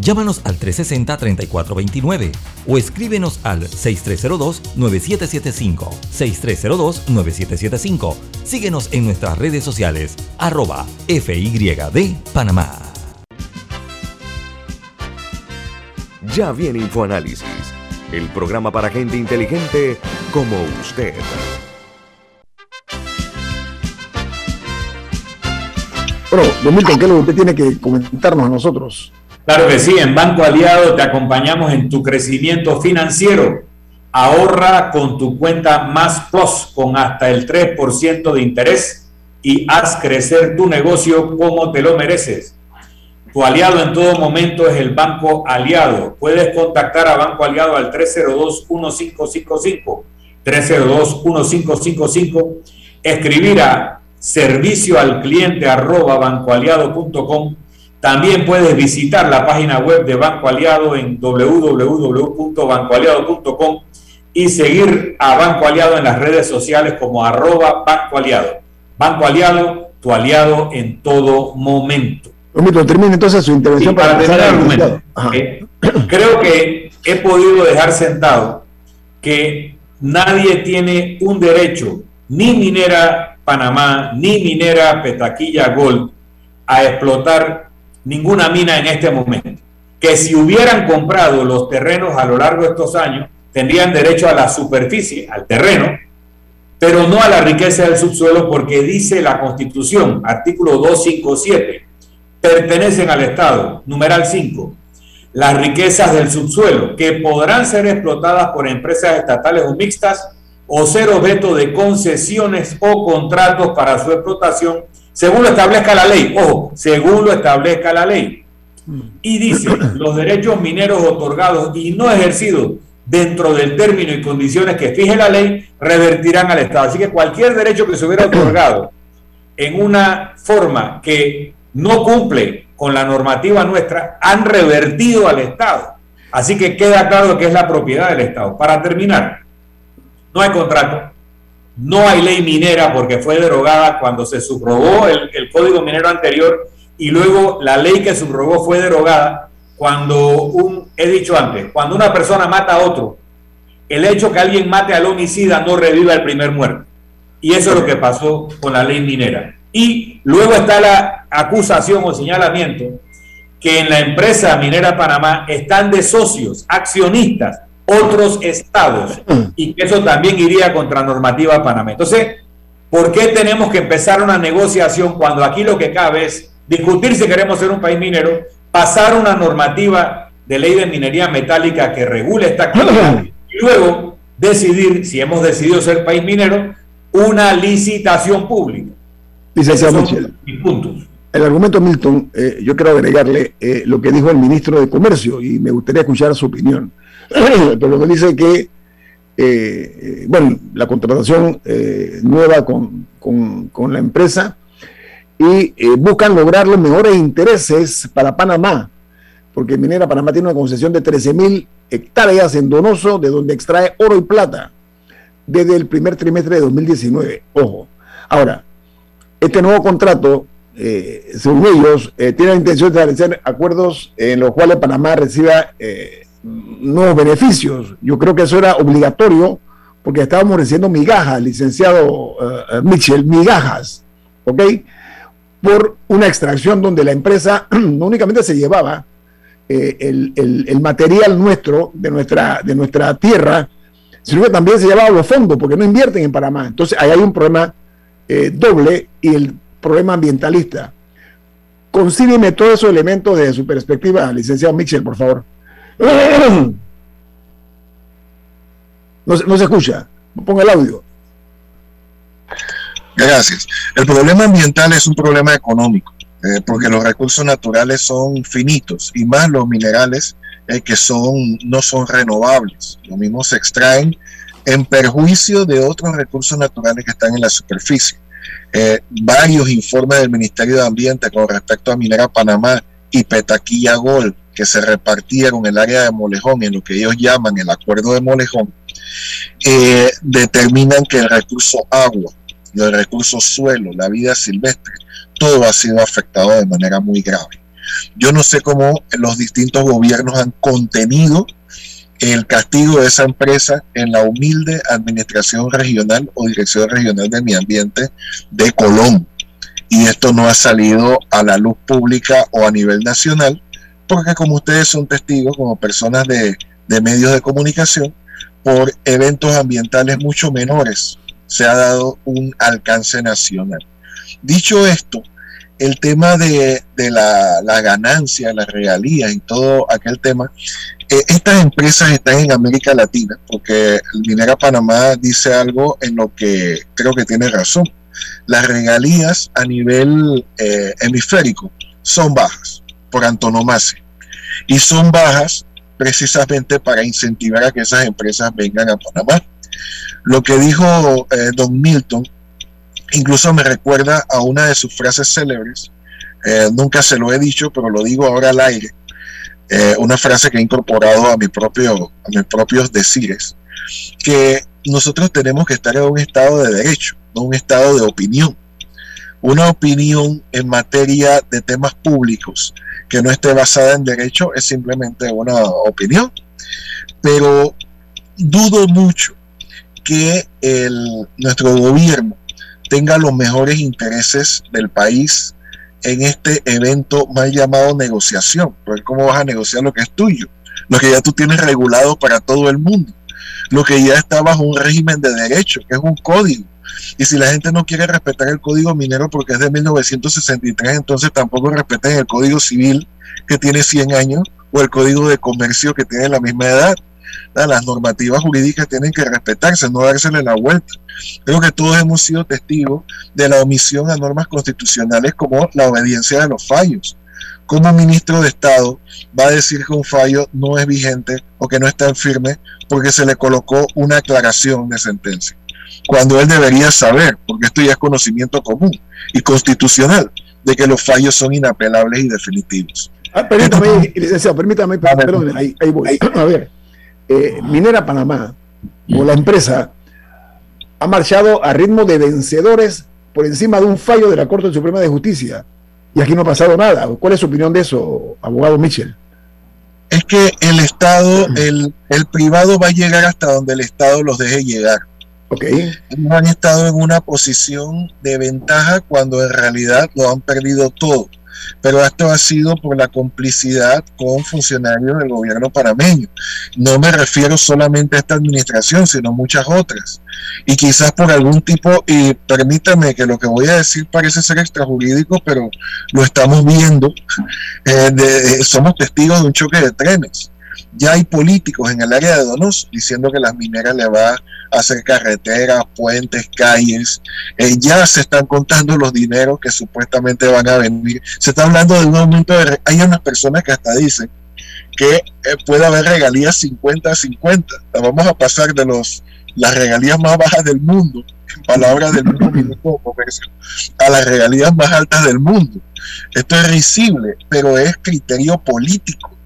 Llámanos al 360-3429 o escríbenos al 6302-9775. 6302-9775. Síguenos en nuestras redes sociales, arroba FYD Panamá. Ya viene InfoAnálisis, el programa para gente inteligente como usted. Bueno, Don Milton, ¿qué es lo que usted tiene que comentarnos a nosotros? Claro que sí, en Banco Aliado te acompañamos en tu crecimiento financiero. Ahorra con tu cuenta Más Plus con hasta el 3% de interés y haz crecer tu negocio como te lo mereces. Tu aliado en todo momento es el Banco Aliado. Puedes contactar a Banco Aliado al 302-1555, 302-1555, escribir a servicio al cliente arroba bancoaliado.com también puedes visitar la página web de Banco Aliado en www.bancoaliado.com y seguir a Banco Aliado en las redes sociales como arroba Banco Aliado. Banco Aliado, tu aliado en todo momento. termine entonces su intervención para, tener argumento. Eh, creo que he podido dejar sentado que nadie tiene un derecho, ni minera Panamá, ni minera Petaquilla Gold, a explotar ninguna mina en este momento. Que si hubieran comprado los terrenos a lo largo de estos años, tendrían derecho a la superficie, al terreno, pero no a la riqueza del subsuelo porque dice la Constitución, artículo 257, pertenecen al Estado, numeral 5, las riquezas del subsuelo, que podrán ser explotadas por empresas estatales o mixtas o ser objeto de concesiones o contratos para su explotación según lo establezca la ley. Ojo, según lo establezca la ley. Y dice, (clears throat) los derechos mineros otorgados y no ejercidos dentro del término y condiciones que fije la ley revertirán al Estado. Así que cualquier derecho que se hubiera (clears throat) otorgado en una forma que no cumple con la normativa nuestra, han revertido al Estado. Así que queda claro que es la propiedad del Estado. Para terminar, no hay contrato, no hay ley minera porque fue derogada cuando se subrogó el, código minero anterior y luego la ley que subrogó fue derogada cuando un, he dicho antes, cuando una persona mata a otro, el hecho que alguien mate al homicida no reviva el primer muerto. Y eso es lo que pasó con la ley minera. Y luego está la acusación o señalamiento que en la empresa minera Panamá están de socios, accionistas, otros estados y que eso también iría contra normativa Panamá. Entonces, ¿por qué tenemos que empezar una negociación cuando aquí lo que cabe es discutir si queremos ser un país minero, pasar una normativa de ley de minería metálica que regule esta actividad y luego decidir, si hemos decidido ser país minero, una licitación pública? Licenciado puntos. El argumento Milton, eh, yo quiero agregarle eh, lo que dijo el ministro de Comercio y me gustaría escuchar su opinión. Pero me dice que eh, bueno, la contratación eh, nueva con, con, la empresa y buscan lograr los mejores intereses para Panamá, porque Minera Panamá tiene una concesión de 13 mil hectáreas en Donoso, de donde extrae oro y plata desde el primer trimestre de 2019. Ojo. Ahora, este nuevo contrato eh, según ellos, eh, tiene la intención de establecer acuerdos en los cuales Panamá reciba eh, nuevos beneficios. Yo creo que eso era obligatorio porque estábamos recibiendo migajas, licenciado Mitchell, migajas, ¿ok? Por una extracción donde la empresa (clears throat) no únicamente se llevaba el, material nuestro, de nuestra, de nuestra tierra, sino que también se llevaba los fondos porque no invierten en Panamá. Entonces ahí hay un problema doble y el problema ambientalista. Concídeme todos esos elementos desde su perspectiva, licenciado Mitchell, por favor. (coughs) No, se escucha. Ponga el audio. Gracias. El problema ambiental es un problema económico, eh, porque los recursos naturales son finitos y más los minerales eh, que son, no son renovables. Lo mismo se extraen en perjuicio de otros recursos naturales que están en la superficie. Eh, varios informes del Ministerio de Ambiente con respecto a Minera Panamá y Petaquilla Gol que se repartieron el área de Molejón, en lo que ellos llaman el acuerdo de Molejón, eh, determinan que el recurso agua, el recurso suelo, la vida silvestre, todo ha sido afectado de manera muy grave. Yo no sé cómo los distintos gobiernos han contenido el castigo de esa empresa en la humilde administración regional o dirección regional de mi ambiente de Colón. Y esto no ha salido a la luz pública o a nivel nacional, porque como ustedes son testigos, como personas de, medios de comunicación, por eventos ambientales mucho menores se ha dado un alcance nacional. Dicho esto, el tema de, la, ganancia, la regalía y todo aquel tema, eh, estas empresas están en América Latina, porque Minera Panamá dice algo en lo que creo que tiene razón. Las regalías a nivel eh, hemisférico son bajas, por antonomasia, y son bajas precisamente para incentivar a que esas empresas vengan a Panamá. Lo que dijo eh, Don Milton incluso me recuerda a una de sus frases célebres, eh, nunca se lo he dicho, pero lo digo ahora al aire, eh, una frase que he incorporado a, mi propio, a mis propios decires, que nosotros tenemos que estar en un estado de derecho, no un estado de opinión. Una opinión en materia de temas públicos que no esté basada en derecho es simplemente una opinión. Pero dudo mucho que el, nuestro gobierno tenga los mejores intereses del país en este evento mal llamado negociación. Porque cómo vas a negociar lo que es tuyo, lo que ya tú tienes regulado para todo el mundo, lo que ya está bajo un régimen de derecho, que es un código. Y si la gente no quiere respetar el código minero porque es de 1963, entonces tampoco respeten el código civil que tiene 100 años o el código de comercio que tiene la misma edad. Las normativas jurídicas tienen que respetarse, no dársele la vuelta. Creo que todos hemos sido testigos de la omisión a normas constitucionales como la obediencia de los fallos. ¿Cómo un ministro de Estado va a decir que un fallo no es vigente o que no está en firme porque se le colocó una aclaración de sentencia? Cuando él debería saber, porque esto ya es conocimiento común y constitucional, de que los fallos son inapelables y definitivos. Ah, permítame, licenciado, permítame, perdón, ahí, voy. A ver, eh, Minera Panamá, o la empresa, ha marchado a ritmo de vencedores por encima de un fallo de la Corte Suprema de Justicia. Y aquí no ha pasado nada. ¿Cuál es su opinión de eso, abogado Mitchell? Es que el Estado, el, el privado va a llegar hasta donde el Estado los deje llegar. Okay. Han estado en una posición de ventaja cuando en realidad lo han perdido todo pero esto ha sido por la complicidad con funcionarios del gobierno panameño. No me refiero solamente a esta administración, sino muchas otras. Y quizás por algún tipo, y permítame que lo que voy a decir parece ser extrajurídico, pero lo estamos viendo, (laughs) eh, eh, somos testigos de un choque de trenes ya hay políticos en el área de Donos diciendo que las mineras le va a hacer carreteras, puentes, calles. Eh, ya se están contando los dineros que supuestamente van a venir. Se está hablando de un aumento de... Hay unas personas que hasta dicen que eh, puede haber regalías 50-50. Vamos a pasar de los las regalías más bajas del mundo, en palabras del mismo ministro de Comercio, a las regalías más altas del mundo. Esto es risible, pero es criterio político.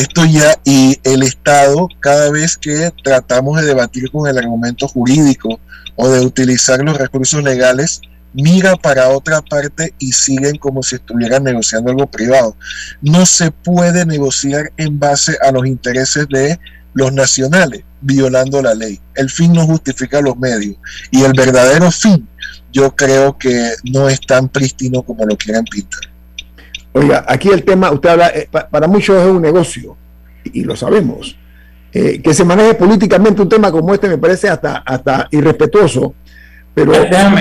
Esto ya, y el Estado, cada vez que tratamos de debatir con el argumento jurídico o de utilizar los recursos legales, mira para otra parte y siguen como si estuvieran negociando algo privado. No se puede negociar en base a los intereses de los nacionales, violando la ley. El fin no justifica los medios y el verdadero fin yo creo que no es tan prístino como lo quieren pintar. Oiga, aquí el tema, usted habla, eh, para muchos es un negocio y, lo sabemos. Eh, que se maneje políticamente un tema como este me parece hasta, hasta irrespetuoso pero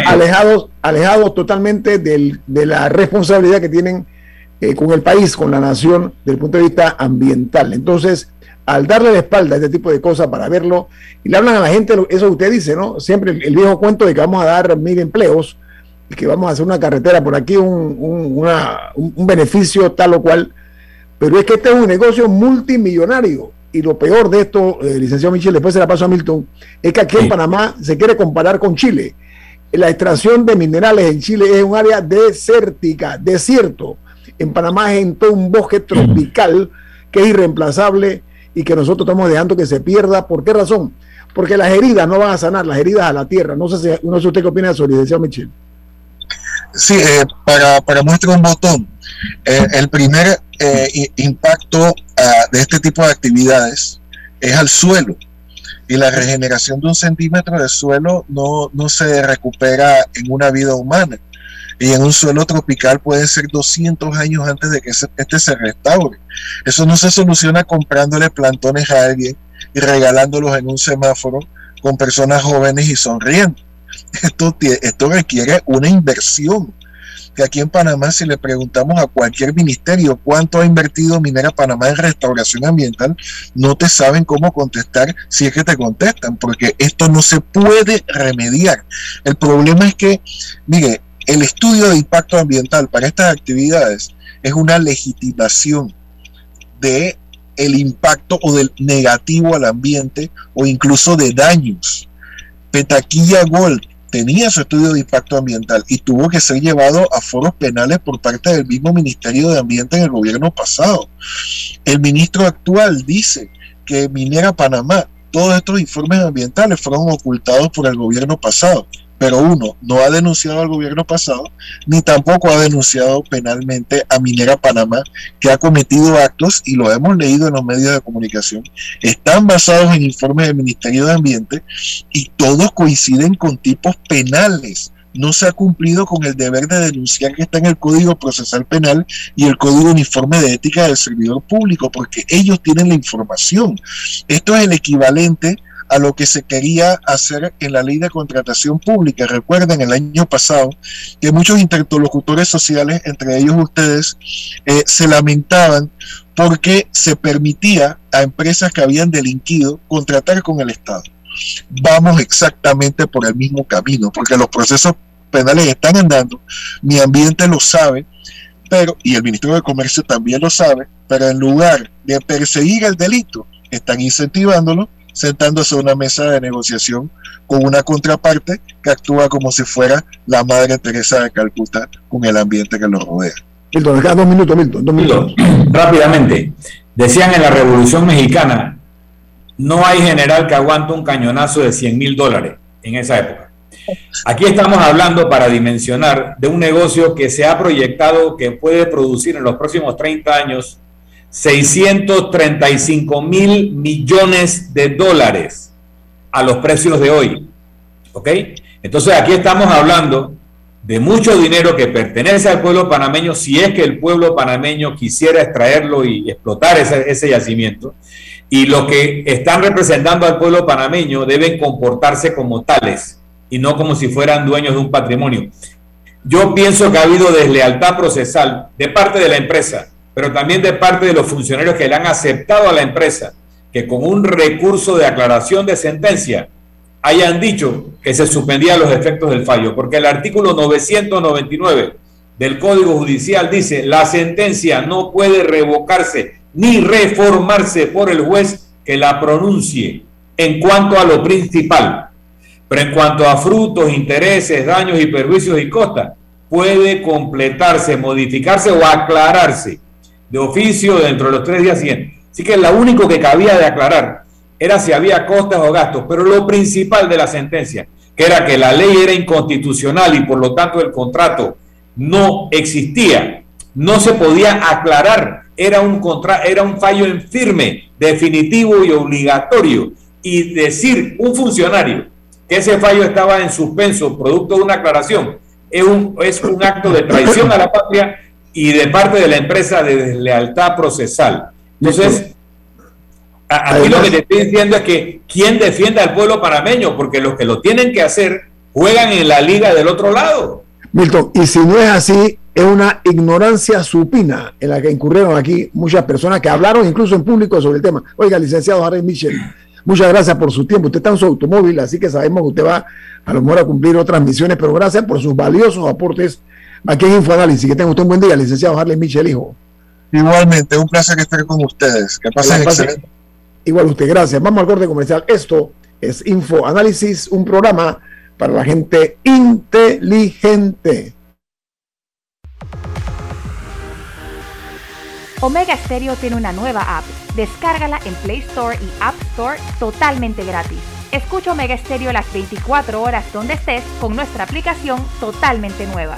alejados, alejados totalmente del, de la responsabilidad que tienen eh, con el país, con la nación, desde el punto de vista ambiental. Entonces, al darle la espalda a este tipo de cosas para verlo, y le hablan a la gente, eso que usted dice, ¿no? Siempre el, viejo cuento de que vamos a dar mil empleos, que vamos a hacer una carretera por aquí, un, un beneficio tal o cual, pero es que este es un negocio multimillonario y lo peor de esto, eh, licenciado Michel, después se la paso a Milton, es que aquí en Panamá se quiere comparar con Chile. La extracción de minerales en Chile es un área desértica, desierto. En Panamá es en todo un bosque tropical que es irreemplazable y que nosotros estamos dejando que se pierda. ¿Por qué razón? Porque las heridas no van a sanar, las heridas a la tierra. No sé si, no sé usted qué opina de eso, licenciado Michel. Sí, eh, para, para muestra un botón. Eh, el primer eh, impacto ah, de este tipo de actividades es al suelo. Y la regeneración de un centímetro de suelo no, no se recupera en una vida humana. Y en un suelo tropical puede ser 200 años antes de que este se restaure. Eso no se soluciona comprándole plantones a alguien y regalándolos en un semáforo con personas jóvenes y sonriendo. Esto, esto requiere una inversión aquí en Panamá, si le preguntamos a cualquier ministerio cuánto ha invertido Minera Panamá en restauración ambiental, no te saben cómo contestar si es que te contestan, porque esto no se puede remediar. El problema es que, mire, el estudio de impacto ambiental para estas actividades es una legitimación de el impacto o del negativo al ambiente o incluso de daños. Petaquilla Gold tenía su estudio de impacto ambiental y tuvo que ser llevado a foros penales por parte del mismo Ministerio de Ambiente en el gobierno pasado. El ministro actual dice que Minera Panamá, todos estos informes ambientales fueron ocultados por el gobierno pasado pero uno no ha denunciado al gobierno pasado, ni tampoco ha denunciado penalmente a Minera Panamá, que ha cometido actos, y lo hemos leído en los medios de comunicación, están basados en informes del Ministerio de Ambiente y todos coinciden con tipos penales. No se ha cumplido con el deber de denunciar que está en el Código Procesal Penal y el Código Uniforme de Ética del Servidor Público, porque ellos tienen la información. Esto es el equivalente a lo que se quería hacer en la ley de contratación pública. Recuerden el año pasado que muchos interlocutores sociales, entre ellos ustedes, eh, se lamentaban porque se permitía a empresas que habían delinquido contratar con el Estado. Vamos exactamente por el mismo camino, porque los procesos penales están andando, mi ambiente lo sabe, pero, y el Ministerio de Comercio también lo sabe, pero en lugar de perseguir el delito, están incentivándolo sentándose a una mesa de negociación con una contraparte que actúa como si fuera la Madre Teresa de Calcuta con el ambiente que lo rodea. Milton, dos minutos, Milton, dos minutos. Rápidamente, decían en la Revolución Mexicana, no hay general que aguante un cañonazo de 100 mil dólares en esa época. Aquí estamos hablando para dimensionar de un negocio que se ha proyectado que puede producir en los próximos 30 años 635 mil millones de dólares a los precios de hoy. ¿Ok? Entonces aquí estamos hablando de mucho dinero que pertenece al pueblo panameño si es que el pueblo panameño quisiera extraerlo y explotar ese, yacimiento. Y los que están representando al pueblo panameño deben comportarse como tales y no como si fueran dueños de un patrimonio. Yo pienso que ha habido deslealtad procesal de parte de la empresa pero también de parte de los funcionarios que le han aceptado a la empresa que con un recurso de aclaración de sentencia hayan dicho que se suspendían los efectos del fallo, porque el artículo 999 del Código Judicial dice, la sentencia no puede revocarse ni reformarse por el juez que la pronuncie en cuanto a lo principal. Pero en cuanto a frutos, intereses, daños y perjuicios y costas, puede completarse, modificarse o aclararse de oficio dentro de los tres días siguientes. Así que lo único que cabía de aclarar era si había costas o gastos, pero lo principal de la sentencia, que era que la ley era inconstitucional y por lo tanto el contrato no existía, no se podía aclarar, era un, contra, era un fallo en firme, definitivo y obligatorio. Y decir un funcionario que ese fallo estaba en suspenso, producto de una aclaración, es un, es un acto de traición a la patria y de parte de la empresa de deslealtad procesal. Entonces, aquí lo que te estoy diciendo es que quién defiende al pueblo parameño, porque los que lo tienen que hacer juegan en la liga del otro lado. Milton, y si no es así, es una ignorancia supina en la que incurrieron aquí muchas personas que hablaron incluso en público sobre el tema. Oiga, licenciado Harry Michel, muchas gracias por su tiempo. Usted está en su automóvil, así que sabemos que usted va a lo mejor a cumplir otras misiones, pero gracias por sus valiosos aportes aquí en Infoanálisis. Que tenga usted un buen día, licenciado Harley Michel, hijo. Igualmente, un placer estar con ustedes. Que pasen excelente. Igual usted, gracias. Vamos al corte comercial. Esto es Infoanálisis, un programa para la gente inteligente. Omega Stereo tiene una nueva app. Descárgala en Play Store y App Store totalmente gratis. Escucha Omega Stereo las 24 horas donde estés con nuestra aplicación totalmente nueva.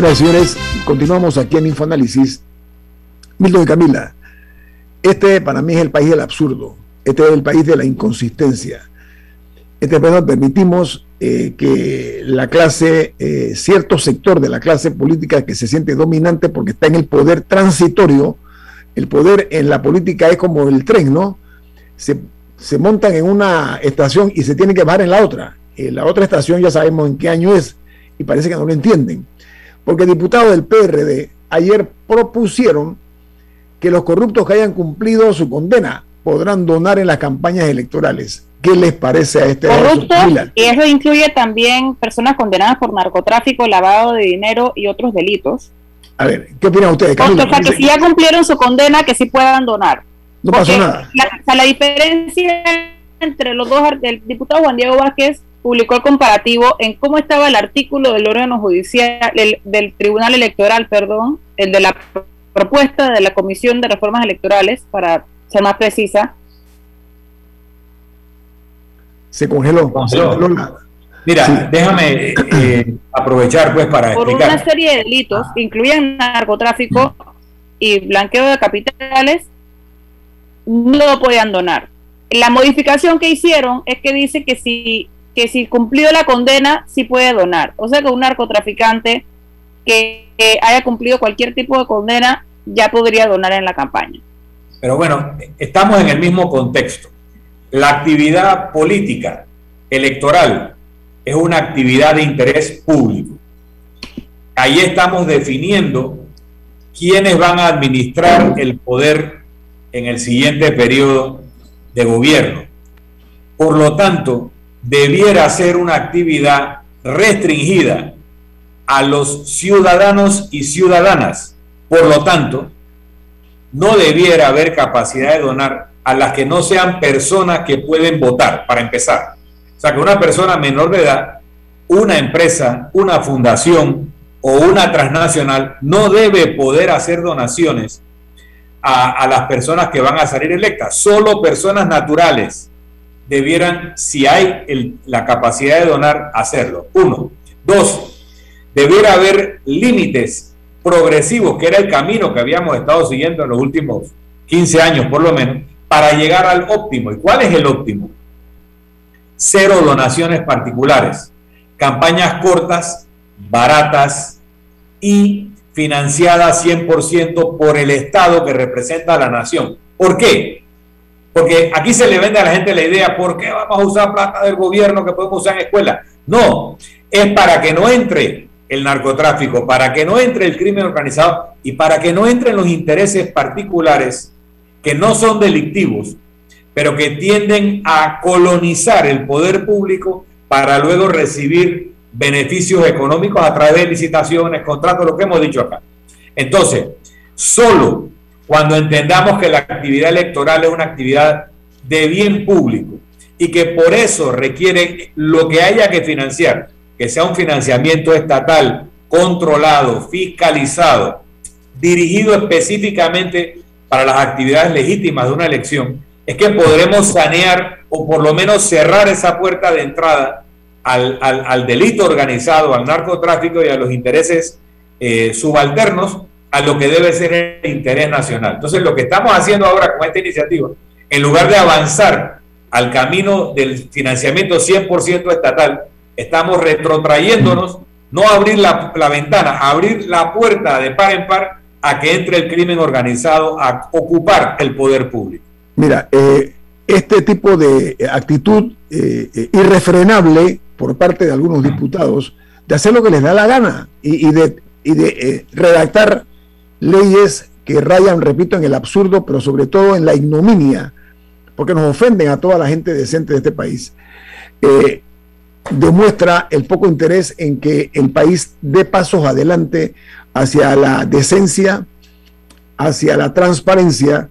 Señoras señores, continuamos aquí en Infoanálisis. Milton y Camila, este para mí es el país del absurdo, este es el país de la inconsistencia. Este país permitimos eh, que la clase, eh, cierto sector de la clase política que se siente dominante porque está en el poder transitorio, el poder en la política es como el tren, ¿no? Se, montan en una estación y se tienen que bajar en la otra. En la otra estación ya sabemos en qué año es y parece que no lo entienden porque diputados del PRD ayer propusieron que los corruptos que hayan cumplido su condena podrán donar en las campañas electorales. ¿Qué les parece a este corrupto? Y eso incluye también personas condenadas por narcotráfico, lavado de dinero y otros delitos. A ver, ¿qué opinan ustedes? o sea, que si ya cumplieron su condena, que sí puedan donar. No pasó nada. La, la diferencia entre los dos, el diputado Juan Diego Vázquez publicó el comparativo en cómo estaba el artículo del órgano judicial, del, Tribunal Electoral, perdón, el de la propuesta de la Comisión de Reformas Electorales, para ser más precisa. Se congeló. Mira, déjame eh, aprovechar pues para Por una serie de delitos que incluyen narcotráfico y blanqueo de capitales, no lo podían donar. La modificación que hicieron es que dice que si que si cumplió la condena, sí puede donar. O sea que un narcotraficante que, haya cumplido cualquier tipo de condena ya podría donar en la campaña. Pero bueno, estamos en el mismo contexto. La actividad política electoral es una actividad de interés público. Ahí estamos definiendo quiénes van a administrar el poder en el siguiente periodo de gobierno. Por lo tanto, debiera ser una actividad restringida a los ciudadanos y ciudadanas. Por lo tanto, no debiera haber capacidad de donar a las que no sean personas que pueden votar, para empezar. O sea, que una persona menor de edad, una empresa, una fundación o una transnacional no debe poder hacer donaciones a, a las personas que van a salir electas. Solo personas naturales debieran, si hay la capacidad de donar, hacerlo. Uno. Dos, debiera haber límites progresivos, que era el camino que habíamos estado siguiendo en los últimos 15 años por lo menos, para llegar al óptimo. ¿Y cuál es el óptimo? Cero donaciones particulares, campañas cortas, baratas y financiadas 100% por el Estado que representa a la nación. ¿Por qué? Porque aquí se le vende a la gente la idea, ¿por qué vamos a usar plata del gobierno que podemos usar en escuela? No, es para que no entre el narcotráfico, para que no entre el crimen organizado y para que no entren los intereses particulares que no son delictivos, pero que tienden a colonizar el poder público para luego recibir beneficios económicos a través de licitaciones, contratos, lo que hemos dicho acá. Entonces, solo cuando entendamos que la actividad electoral es una actividad de bien público y que por eso requiere lo que haya que financiar, que sea un financiamiento estatal, controlado, fiscalizado, dirigido específicamente para las actividades legítimas de una elección, es que podremos sanear o por lo menos cerrar esa puerta de entrada al, delito organizado, al narcotráfico y a los intereses eh, subalternos a lo que debe ser el interés nacional. Entonces, lo que estamos haciendo ahora con esta iniciativa, en lugar de avanzar al camino del financiamiento 100% estatal, estamos retrotrayéndonos, no abrir la, la ventana, abrir la puerta de par en par a que entre el crimen organizado a ocupar el poder público. Mira, eh, este tipo de actitud eh, irrefrenable por parte de algunos diputados de hacer lo que les da la gana y, de, de redactar leyes que rayan, repito, en el absurdo, pero sobre todo en la ignominia, porque nos ofenden a toda la gente decente de este país, eh, demuestra el poco interés en que el país dé pasos adelante hacia la decencia, hacia la transparencia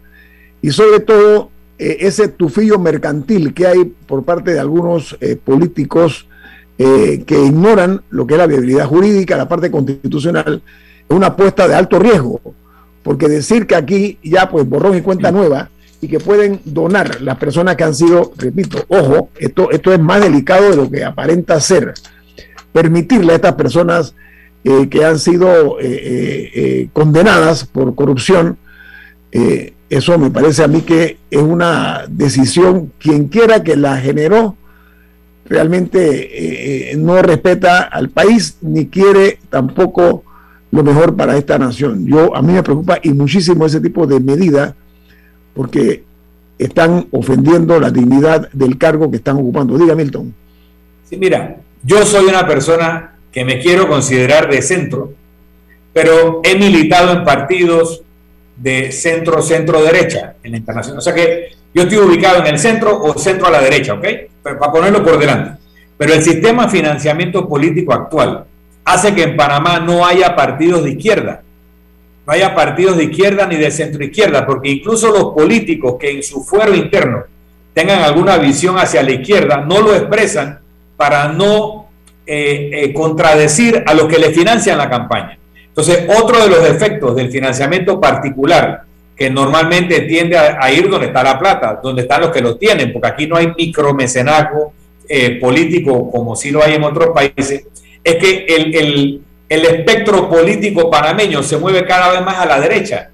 y sobre todo eh, ese tufillo mercantil que hay por parte de algunos eh, políticos que ignoran lo que es la viabilidad jurídica, la parte constitucional una apuesta de alto riesgo, porque decir que aquí ya pues borrón y cuenta nueva y que pueden donar las personas que han sido, repito, ojo, esto, esto es más delicado de lo que aparenta ser, permitirle a estas personas eh, que han sido eh, eh, condenadas por corrupción, eso me parece a mí que es una decisión, quien quiera que la generó, realmente no respeta al país ni quiere tampoco lo mejor para esta nación. Yo a mí me preocupa y muchísimo ese tipo de medida porque están ofendiendo la dignidad del cargo que están ocupando. Diga Milton. Sí, mira, yo soy una persona que me quiero considerar de centro, pero he militado en partidos de centro, centro derecha en la internacional. O sea que yo estoy ubicado en el centro o centro a la derecha, ¿ok? Para ponerlo por delante. Pero el sistema financiamiento político actual hace que en Panamá no haya partidos de izquierda. No haya partidos de izquierda ni de centro izquierda, porque incluso los políticos que en su fuero interno tengan alguna visión hacia la izquierda no lo expresan para no eh, eh, contradecir a los que le financian la campaña. Entonces, otro de los efectos del financiamiento particular, que normalmente tiende a, ir donde está la plata, donde están los que lo tienen, porque aquí no hay micromecenazgo eh, político como sí lo hay en otros países, es que el, espectro político panameño se mueve cada vez más a la derecha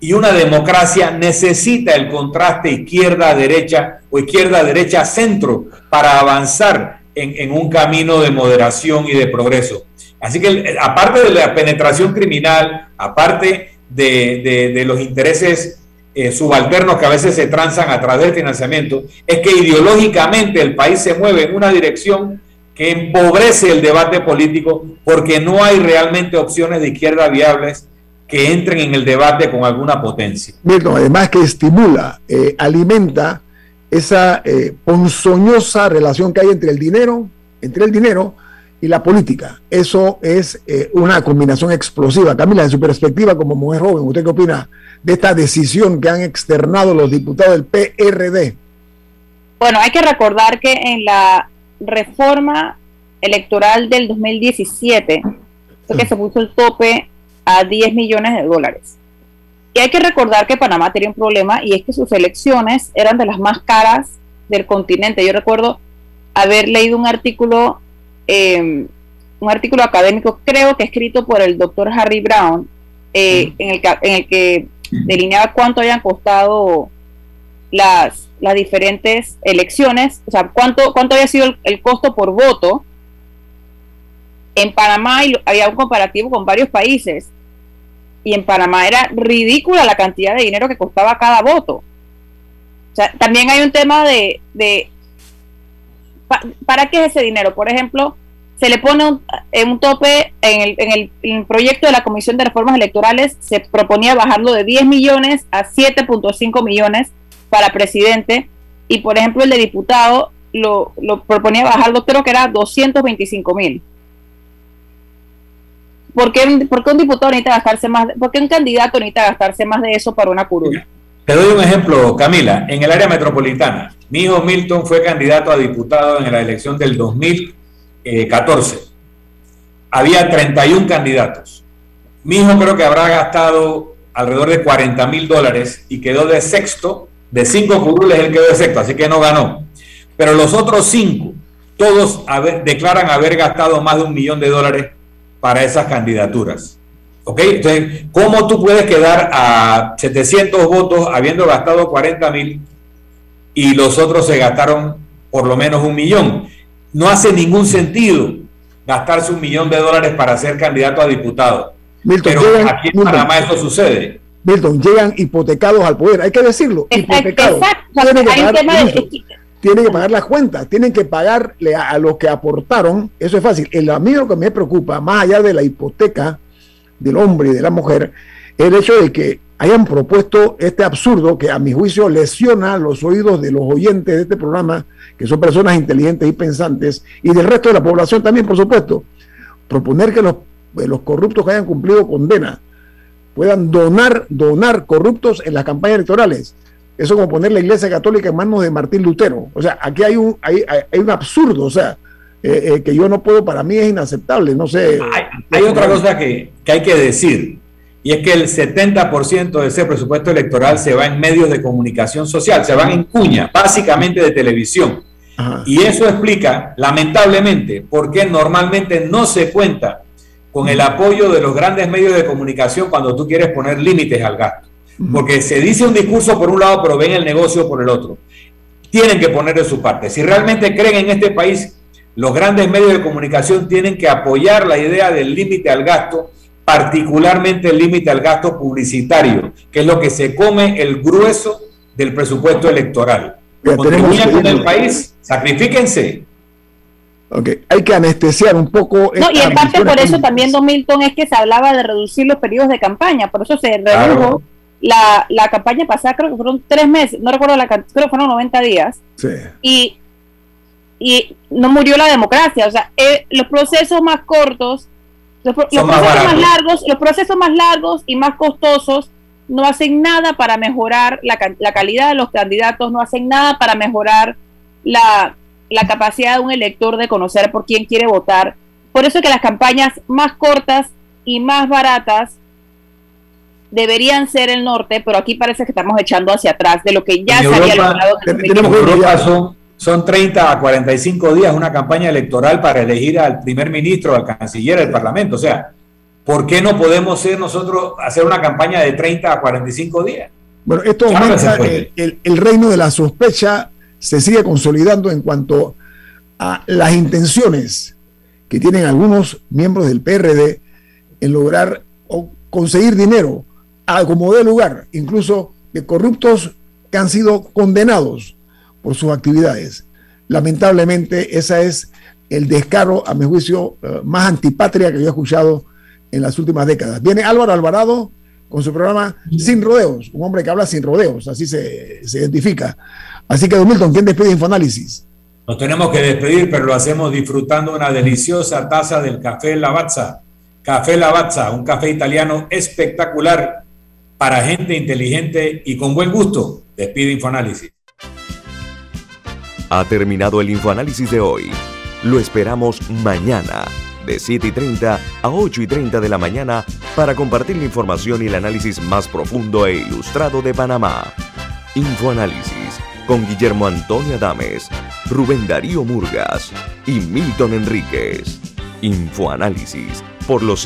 y una democracia necesita el contraste izquierda-derecha o izquierda-derecha-centro para avanzar en, un camino de moderación y de progreso. Así que aparte de la penetración criminal, aparte de, los intereses eh, subalternos que a veces se transan a través del financiamiento, es que ideológicamente el país se mueve en una dirección que empobrece el debate político porque no hay realmente opciones de izquierda viables que entren en el debate con alguna potencia. Milton, además que estimula, eh, alimenta esa eh, ponzoñosa relación que hay entre el dinero, entre el dinero y la política. Eso es eh, una combinación explosiva. Camila, en su perspectiva como mujer joven, ¿usted qué opina de esta decisión que han externado los diputados del PRD? Bueno, hay que recordar que en la reforma electoral del 2017 fue que se puso el tope a 10 millones de dólares. Y hay que recordar que Panamá tenía un problema y es que sus elecciones eran de las más caras del continente. Yo recuerdo haber leído un artículo em, un artículo académico, creo que escrito por el doctor Harry Brown, eh, en, el, en el que delineaba cuánto habían costado las, las diferentes elecciones, o sea, cuánto, cuánto había sido el, costo por voto. En Panamá había un comparativo con varios países y en Panamá era ridícula la cantidad de dinero que costaba cada voto. O sea, también hay un tema de, de ¿para qué es ese dinero? Por ejemplo, se le pone un, un tope en el, en el, proyecto de la Comisión de Reformas Electorales, se proponía bajarlo de 10 millones a 7.5 millones para presidente y por ejemplo el de diputado lo, lo proponía bajarlo, creo que era 225 mil. ¿Por qué, un diputado necesita gastarse más? ¿Por qué un candidato necesita gastarse más de eso para una curul? Te doy un ejemplo, Camila. En el área metropolitana, mi hijo Milton fue candidato a diputado en la elección del 2014. Había 31 candidatos. Mi hijo creo que habrá gastado alrededor de 40 mil dólares y quedó de sexto de cinco curules él quedó excepto, así que no ganó. Pero los otros cinco, todos declaran haber gastado más de un millón de dólares para esas candidaturas. ¿Ok? Entonces, ¿cómo tú puedes quedar a 700 votos habiendo gastado 40 mil y los otros se gastaron por lo menos un millón? No hace ningún sentido gastarse un millón de dólares para ser candidato a diputado. Pero aquí en Panamá eso sucede. Milton, llegan hipotecados al poder, hay que decirlo, hipotecados. Tienen que, pagar, tienen que pagar las cuentas, tienen que pagarle a, los que aportaron, eso es fácil. El amigo que me preocupa, más allá de la hipoteca del hombre y de la mujer, es el hecho de que hayan propuesto este absurdo que a mi juicio lesiona los oídos de los oyentes de este programa, que son personas inteligentes y pensantes, y del resto de la población también, por supuesto. Proponer que los, los corruptos que hayan cumplido condena puedan donar, donar corruptos en las campañas electorales. Eso como poner la Iglesia Católica en manos de Martín Lutero. O sea, aquí hay un, hay, hay, un absurdo, o sea, eh, eh, que yo no puedo, para mí es inaceptable, no sé. Hay, otra cosa que, que, hay que decir, y es que el 70% de ese presupuesto electoral se va en medios de comunicación social, se van en cuña, básicamente de televisión. Y eso explica, lamentablemente, por qué normalmente no se cuenta con el apoyo de los grandes medios de comunicación cuando tú quieres poner límites al gasto. Porque se dice un discurso por un lado, pero ven el negocio por el otro. Tienen que poner de su parte. Si realmente creen en este país, los grandes medios de comunicación tienen que apoyar la idea del límite al gasto, particularmente el límite al gasto publicitario, que es lo que se come el grueso del presupuesto electoral. Contribuyan con el país, sacrifíquense, Okay. Hay que anestesiar un poco. No, y en parte por eso también, Don Milton, es que se hablaba de reducir los periodos de campaña, por eso se redujo la, la, campaña pasada, creo que fueron tres meses, no recuerdo la creo que fueron 90 días. Sí. Y, y no murió la democracia, o sea, eh, los procesos más cortos, los, procesos más, largos, los procesos más largos y más costosos no hacen nada para mejorar la, la calidad de los candidatos, no hacen nada para mejorar la la capacidad de un elector de conocer por quién quiere votar. Por eso que las campañas más cortas y más baratas deberían ser el norte, pero aquí parece que estamos echando hacia atrás de lo que ya se había logrado. En son, 30 a 45 días una campaña electoral para elegir al primer ministro, al canciller, al parlamento. O sea, ¿por qué no podemos ser nosotros hacer una campaña de 30 a 45 días? Bueno, esto aumenta el, el, reino de la sospecha se sigue consolidando en cuanto a las intenciones que tienen algunos miembros del PRD en lograr o conseguir dinero a como de lugar, incluso de corruptos que han sido condenados por sus actividades. Lamentablemente, ese es el descaro, a mi juicio, eh, más antipatria que yo he escuchado en las últimas décadas. Viene Álvaro Alvarado con su programa Sin Rodeos, un hombre que habla sin rodeos, así se, se identifica. Así que, Don Milton, ¿quién despide Infoanálisis? Nos tenemos que despedir, pero lo hacemos disfrutando una deliciosa taza del café Lavazza. Café Lavazza, un café italiano espectacular para gente inteligente y con buen gusto. Despide Infoanálisis. Ha terminado el Infoanálisis de hoy. Lo esperamos mañana, de 7 y 30 a 8 y 30 de la mañana, para compartir la información y el análisis más profundo e ilustrado de Panamá. Infoanálisis con Guillermo Antonio Adames, Rubén Darío Murgas y Milton Enríquez. Infoanálisis por los